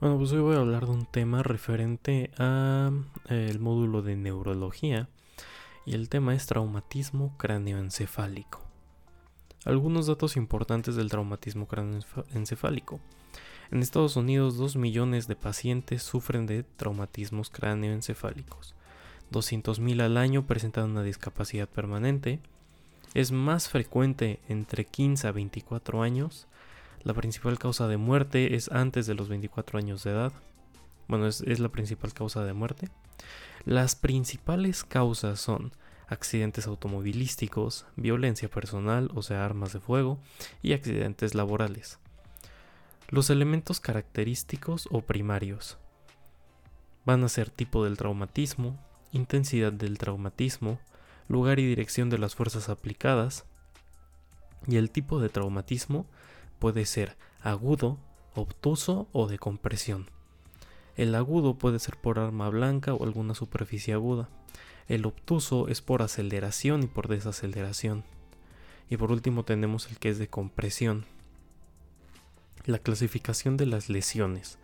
Bueno, pues hoy voy a hablar de un tema referente al módulo de neurología y el tema es traumatismo cráneoencefálico. Algunos datos importantes del traumatismo cráneoencefálico. En Estados Unidos, 2 millones de pacientes sufren de traumatismos cráneoencefálicos. 200.000 al año presentan una discapacidad permanente. Es más frecuente entre 15 a 24 años. La principal causa de muerte es antes de los 24 años de edad. Bueno, es, es la principal causa de muerte. Las principales causas son accidentes automovilísticos, violencia personal, o sea, armas de fuego, y accidentes laborales. Los elementos característicos o primarios van a ser tipo del traumatismo, intensidad del traumatismo, lugar y dirección de las fuerzas aplicadas, y el tipo de traumatismo puede ser agudo, obtuso o de compresión. El agudo puede ser por arma blanca o alguna superficie aguda. El obtuso es por aceleración y por desaceleración. Y por último tenemos el que es de compresión. La clasificación de las lesiones.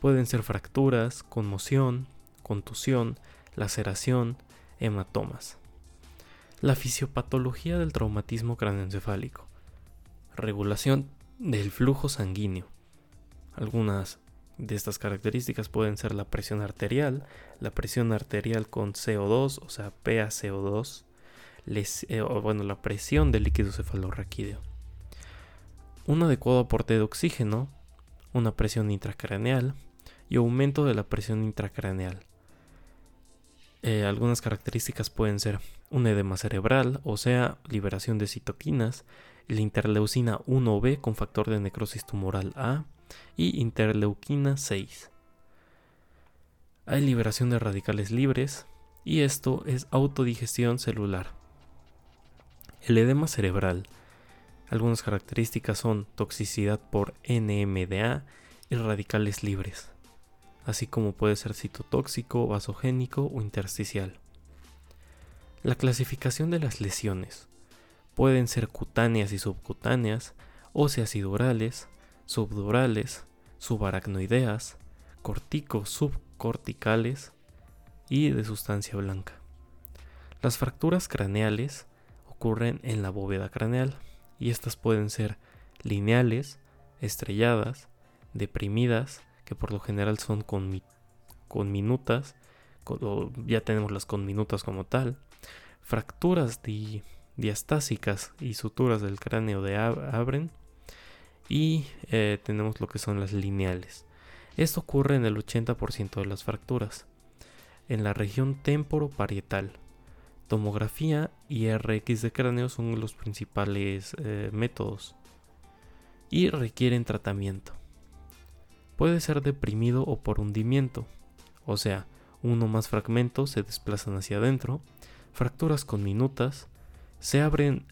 Pueden ser fracturas, conmoción, contusión, laceración, hematomas. La fisiopatología del traumatismo craneoencefálico. Regulación del flujo sanguíneo. Algunas de estas características pueden ser la presión arterial, la presión arterial con CO2, o sea, PaCO2, eh, o bueno, la presión del líquido cefalorraquídeo. Un adecuado aporte de oxígeno, una presión intracraneal y aumento de la presión intracraneal. Eh, algunas características pueden ser un edema cerebral, o sea, liberación de citoquinas, la interleucina 1B con factor de necrosis tumoral A, y interleuquina 6. Hay liberación de radicales libres y esto es autodigestión celular. El edema cerebral. Algunas características son toxicidad por NMDA y radicales libres, así como puede ser citotóxico, vasogénico o intersticial. La clasificación de las lesiones pueden ser cutáneas y subcutáneas, óseas y durales, subdurales, subaracnoideas, corticos subcorticales y de sustancia blanca. Las fracturas craneales ocurren en la bóveda craneal y estas pueden ser lineales, estrelladas, deprimidas, que por lo general son con, minutas, ya tenemos las conminutas como tal, fracturas diastásicas y suturas del cráneo de abren y eh, tenemos lo que son las lineales. Esto ocurre en el 80% de las fracturas. En la región temporoparietal, tomografía y RX de cráneo son los principales eh, métodos y requieren tratamiento. Puede ser deprimido o por hundimiento, o sea, uno más fragmentos se desplazan hacia adentro, fracturas con minutas, se abren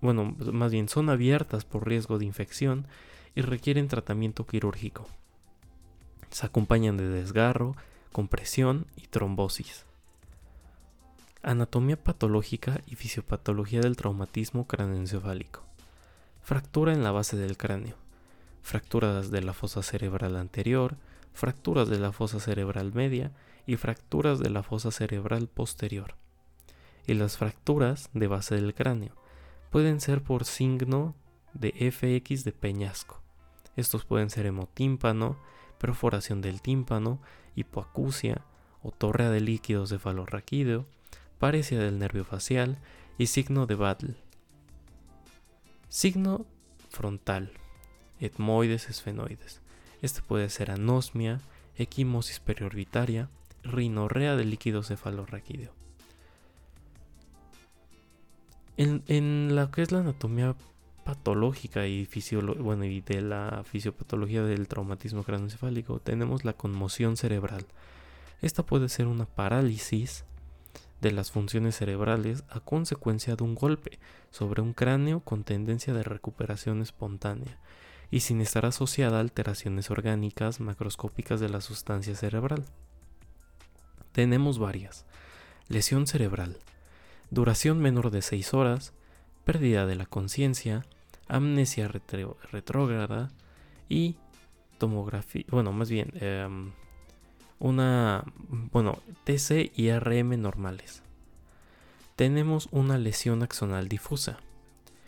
bueno, más bien son abiertas por riesgo de infección y requieren tratamiento quirúrgico. Se acompañan de desgarro, compresión y trombosis. Anatomía patológica y fisiopatología del traumatismo craneoencefálico. Fractura en la base del cráneo. Fracturas de la fosa cerebral anterior, fracturas de la fosa cerebral media y fracturas de la fosa cerebral posterior. Y las fracturas de base del cráneo pueden ser por signo de FX de peñasco. Estos pueden ser hemotímpano, perforación del tímpano, hipoacusia o torrea de líquidos de falorraquídeo, parecia del nervio facial y signo de Battle. Signo frontal, etmoides esfenoides. Este puede ser anosmia, equimosis periorbitaria, rinorrea de líquidos cefalorraquídeo. En, en lo que es la anatomía patológica y, bueno, de la fisiopatología del traumatismo craneoencefálico tenemos la conmoción cerebral. Esta puede ser una parálisis de las funciones cerebrales a consecuencia de un golpe sobre un cráneo con tendencia de recuperación espontánea y sin estar asociada a alteraciones orgánicas macroscópicas de la sustancia cerebral. Tenemos varias. Lesión cerebral duración menor de 6 horas, pérdida de la conciencia, amnesia retrógrada y tomografía, bueno, más bien, em, una, bueno, TC y RM normales. Tenemos una lesión axonal difusa,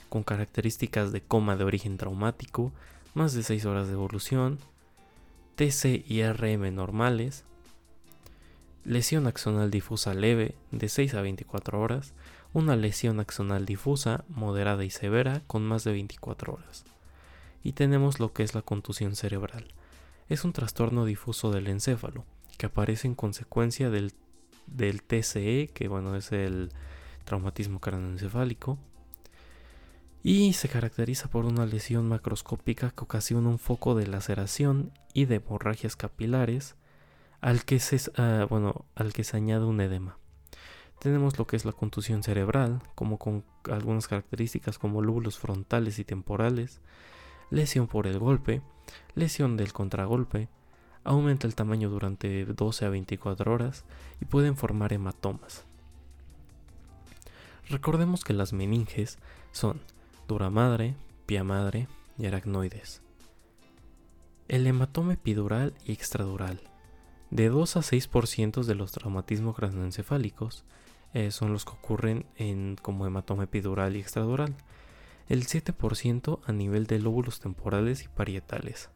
con características de coma de origen traumático, más de 6 horas de evolución, TC y RM normales, lesión axonal difusa leve de 6 a 24 horas, una lesión axonal difusa moderada y severa con más de 24 horas. Y tenemos lo que es la contusión cerebral. Es un trastorno difuso del encéfalo que aparece en consecuencia del, del TCE, que bueno es el traumatismo craneoencefálico, y se caracteriza por una lesión macroscópica que ocasiona un foco de laceración y de hemorragias capilares al que se, ah, bueno, al que se añade un edema. Tenemos lo que es la contusión cerebral, como con algunas características como lóbulos frontales y temporales, lesión por el golpe, lesión del contragolpe, aumenta el tamaño durante 12 a 24 horas y pueden formar hematomas. Recordemos que las meninges son dura madre, pia madre y aracnoides. El hematoma epidural y extradural. De 2 a 6% de los traumatismos craneoencefálicos eh, son los que ocurren en, como hematoma epidural y extradural. El 7% a nivel de lóbulos temporales y parietales.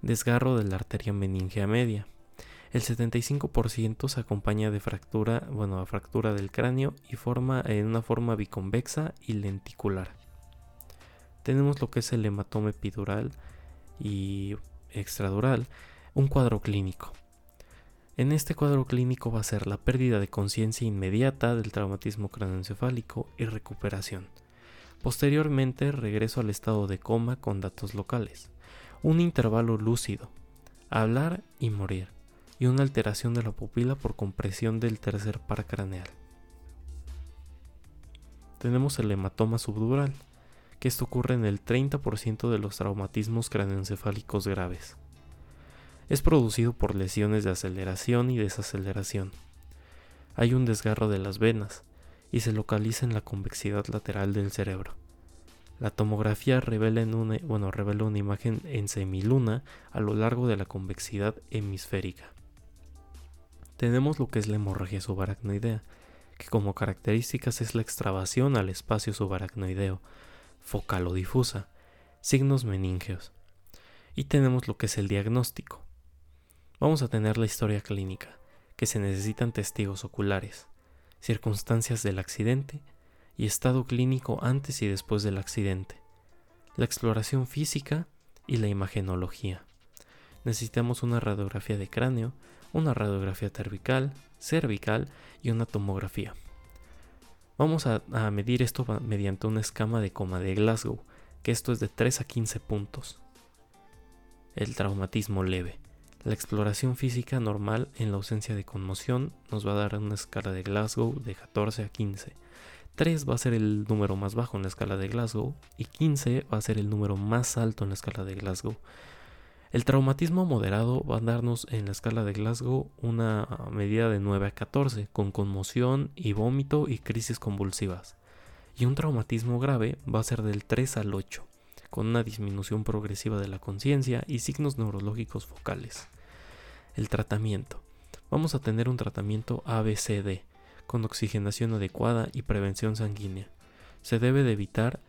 Desgarro de la arteria meningea media. El 75% se acompaña de fractura, bueno, fractura del cráneo y forma en una forma biconvexa y lenticular. Tenemos lo que es el hematoma epidural y extradural, un cuadro clínico. En este cuadro clínico va a ser la pérdida de conciencia inmediata del traumatismo craneoencefálico y recuperación. Posteriormente regreso al estado de coma con datos locales, un intervalo lúcido, hablar y morir, y una alteración de la pupila por compresión del tercer par craneal. Tenemos el hematoma subdural, que esto ocurre en el 30% de los traumatismos craneoencefálicos graves. Es producido por lesiones de aceleración y desaceleración. Hay un desgarro de las venas y se localiza en la convexidad lateral del cerebro. La tomografía revela, una, bueno, revela una imagen en semiluna a lo largo de la convexidad hemisférica. Tenemos lo que es la hemorragia subaracnoidea, que como características es la extravasación al espacio subaracnoideo, focal o difusa, signos meningeos. Y tenemos lo que es el diagnóstico, Vamos a tener la historia clínica, que se necesitan testigos oculares, circunstancias del accidente y estado clínico antes y después del accidente, la exploración física y la imagenología. Necesitamos una radiografía de cráneo, una radiografía cervical, cervical y una tomografía. Vamos a, medir esto mediante una escama de coma de Glasgow, que esto es de 3 a 15 puntos. El traumatismo leve. La exploración física normal en la ausencia de conmoción nos va a dar una escala de Glasgow de 14 a 15. 3 va a ser el número más bajo en la escala de Glasgow y 15 va a ser el número más alto en la escala de Glasgow. El traumatismo moderado va a darnos en la escala de Glasgow una medida de 9 a 14, con conmoción y vómito y crisis convulsivas. Y un traumatismo grave va a ser del 3 al 8 con una disminución progresiva de la conciencia y signos neurológicos focales. El tratamiento. Vamos a tener un tratamiento ABCD, con oxigenación adecuada y prevención sanguínea. Se debe de evitar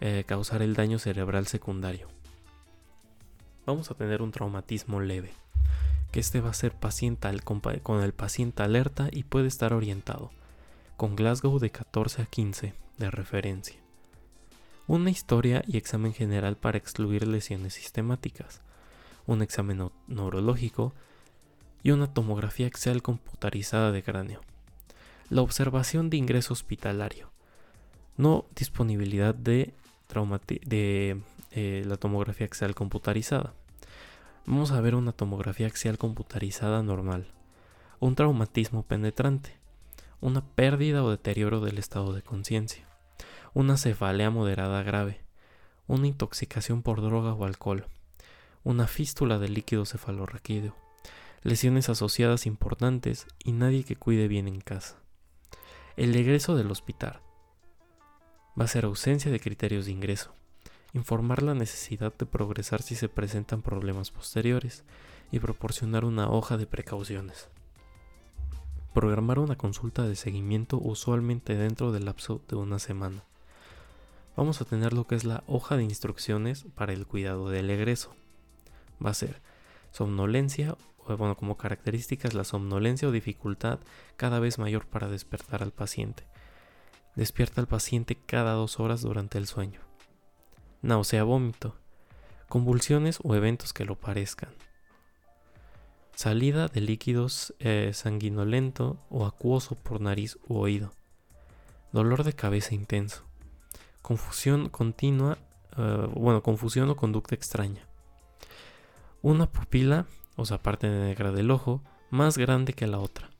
eh, causar el daño cerebral secundario. Vamos a tener un traumatismo leve, que este va a ser paciente con el paciente alerta y puede estar orientado, con Glasgow de 14 a 15 de referencia una historia y examen general para excluir lesiones sistemáticas, un examen neurológico y una tomografía axial computarizada de cráneo. La observación de ingreso hospitalario. No disponibilidad de, eh, la tomografía axial computarizada. Vamos a ver una tomografía axial computarizada normal. Un traumatismo penetrante. Una pérdida o deterioro del estado de conciencia una cefalea moderada grave, una intoxicación por droga o alcohol, una fístula de líquido cefalorraquídeo, lesiones asociadas importantes y nadie que cuide bien en casa. El egreso del hospital va a ser ausencia de criterios de ingreso, informar la necesidad de progresar si se presentan problemas posteriores y proporcionar una hoja de precauciones. Programar una consulta de seguimiento usualmente dentro del lapso de una semana. Vamos a tener lo que es la hoja de instrucciones para el cuidado del egreso. Va a ser somnolencia, bueno, como características la somnolencia o dificultad cada vez mayor para despertar al paciente. Despierta al paciente cada dos horas durante el sueño. Náusea, vómito. Convulsiones o eventos que lo parezcan salida de líquidos eh, sanguinolento o acuoso por nariz u oído, dolor de cabeza intenso, confusión continua, eh, bueno, confusión o conducta extraña, una pupila, o sea, parte negra del ojo, más grande que la otra,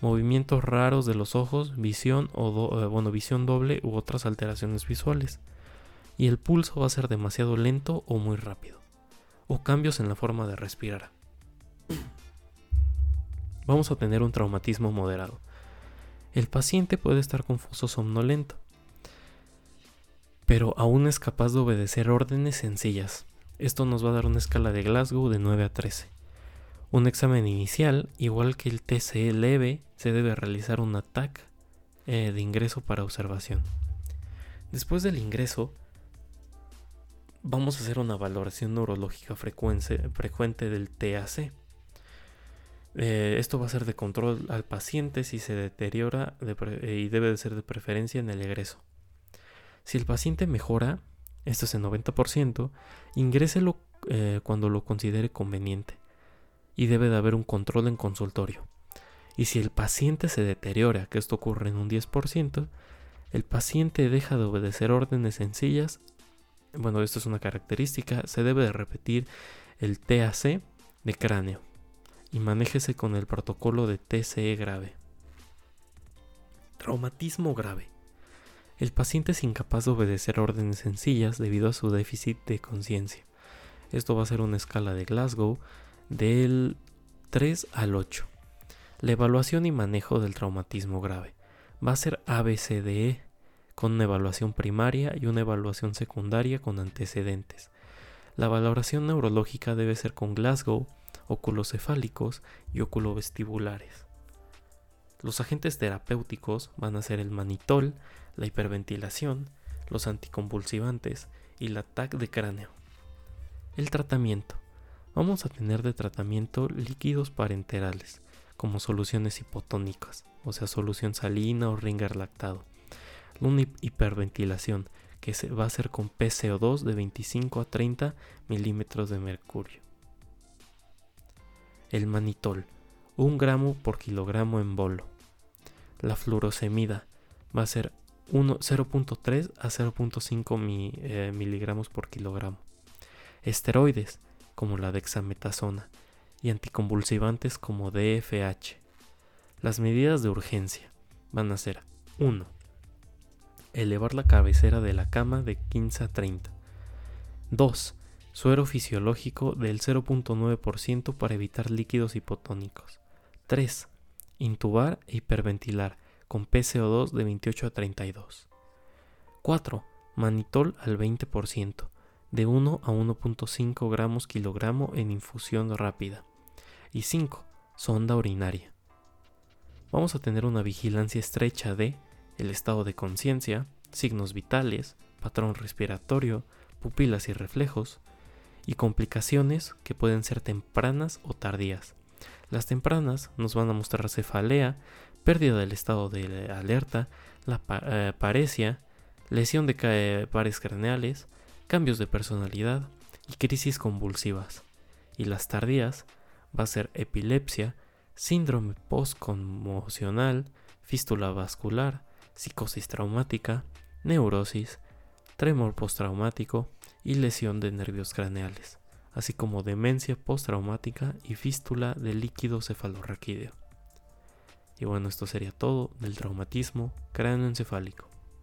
movimientos raros de los ojos, visión o eh, bueno, visión doble u otras alteraciones visuales, y el pulso va a ser demasiado lento o muy rápido, o cambios en la forma de respirar. Vamos a tener un traumatismo moderado. El paciente puede estar confuso somnolento, pero aún es capaz de obedecer órdenes sencillas. Esto nos va a dar una escala de Glasgow de 9 a 13. Un examen inicial, igual que el TCE leve, se debe realizar un ataque eh, de ingreso para observación. Después del ingreso, vamos a hacer una valoración neurológica frecuente del TAC. Eh, esto va a ser de control al paciente si se deteriora y debe de ser de preferencia en el egreso. Si el paciente mejora, esto es el 90%, ingréselo eh, cuando lo considere conveniente y debe de haber un control en consultorio. Y si el paciente se deteriora, que esto ocurre en un 10%, el paciente deja de obedecer órdenes sencillas. Bueno, esto es una característica, se debe de repetir el TAC de cráneo y manéjese con el protocolo de TCE grave. Traumatismo grave. El paciente es incapaz de obedecer órdenes sencillas debido a su déficit de conciencia. Esto va a ser una escala de Glasgow del 3 al 8. La evaluación y manejo del traumatismo grave va a ser ABCDE con una evaluación primaria y una evaluación secundaria con antecedentes. La valoración neurológica debe ser con Glasgow oculocefálicos y oculovestibulares. Los agentes terapéuticos van a ser el manitol, la hiperventilación, los anticonvulsivantes y la TAC de cráneo. El tratamiento. Vamos a tener de tratamiento líquidos parenterales, como soluciones hipotónicas, o sea, solución salina o ringer lactado. Una hiperventilación, que se va a ser con PCO2 de 25 a 30 milímetros de mercurio el manitol, un gramo por kilogramo en bolo. La fluorosemida va a ser 0.3 a 0.5 eh, miligramos por kilogramo. Esteroides, como la dexametasona, y anticonvulsivantes como DFH. Las medidas de urgencia van a ser 1. Elevar la cabecera de la cama de 15 a 30. 2 suero fisiológico del 0.9% para evitar líquidos hipotónicos. 3. Intubar e hiperventilar con PCO2 de 28 a 32. 4. Manitol al 20%, de 1 a 1.5 gramos kilogramo en infusión rápida. Y 5. Sonda urinaria. Vamos a tener una vigilancia estrecha de el estado de conciencia, signos vitales, patrón respiratorio, pupilas y reflejos, y complicaciones que pueden ser tempranas o tardías. Las tempranas nos van a mostrar cefalea, pérdida del estado de alerta, la eh, paresia, lesión de pares craneales, cambios de personalidad y crisis convulsivas. Y las tardías va a ser epilepsia, síndrome postconmocional, fístula vascular, psicosis traumática, neurosis, tremor postraumático, y lesión de nervios craneales, así como demencia postraumática y fístula de líquido cefalorraquídeo. Y bueno, esto sería todo del traumatismo cráneoencefálico.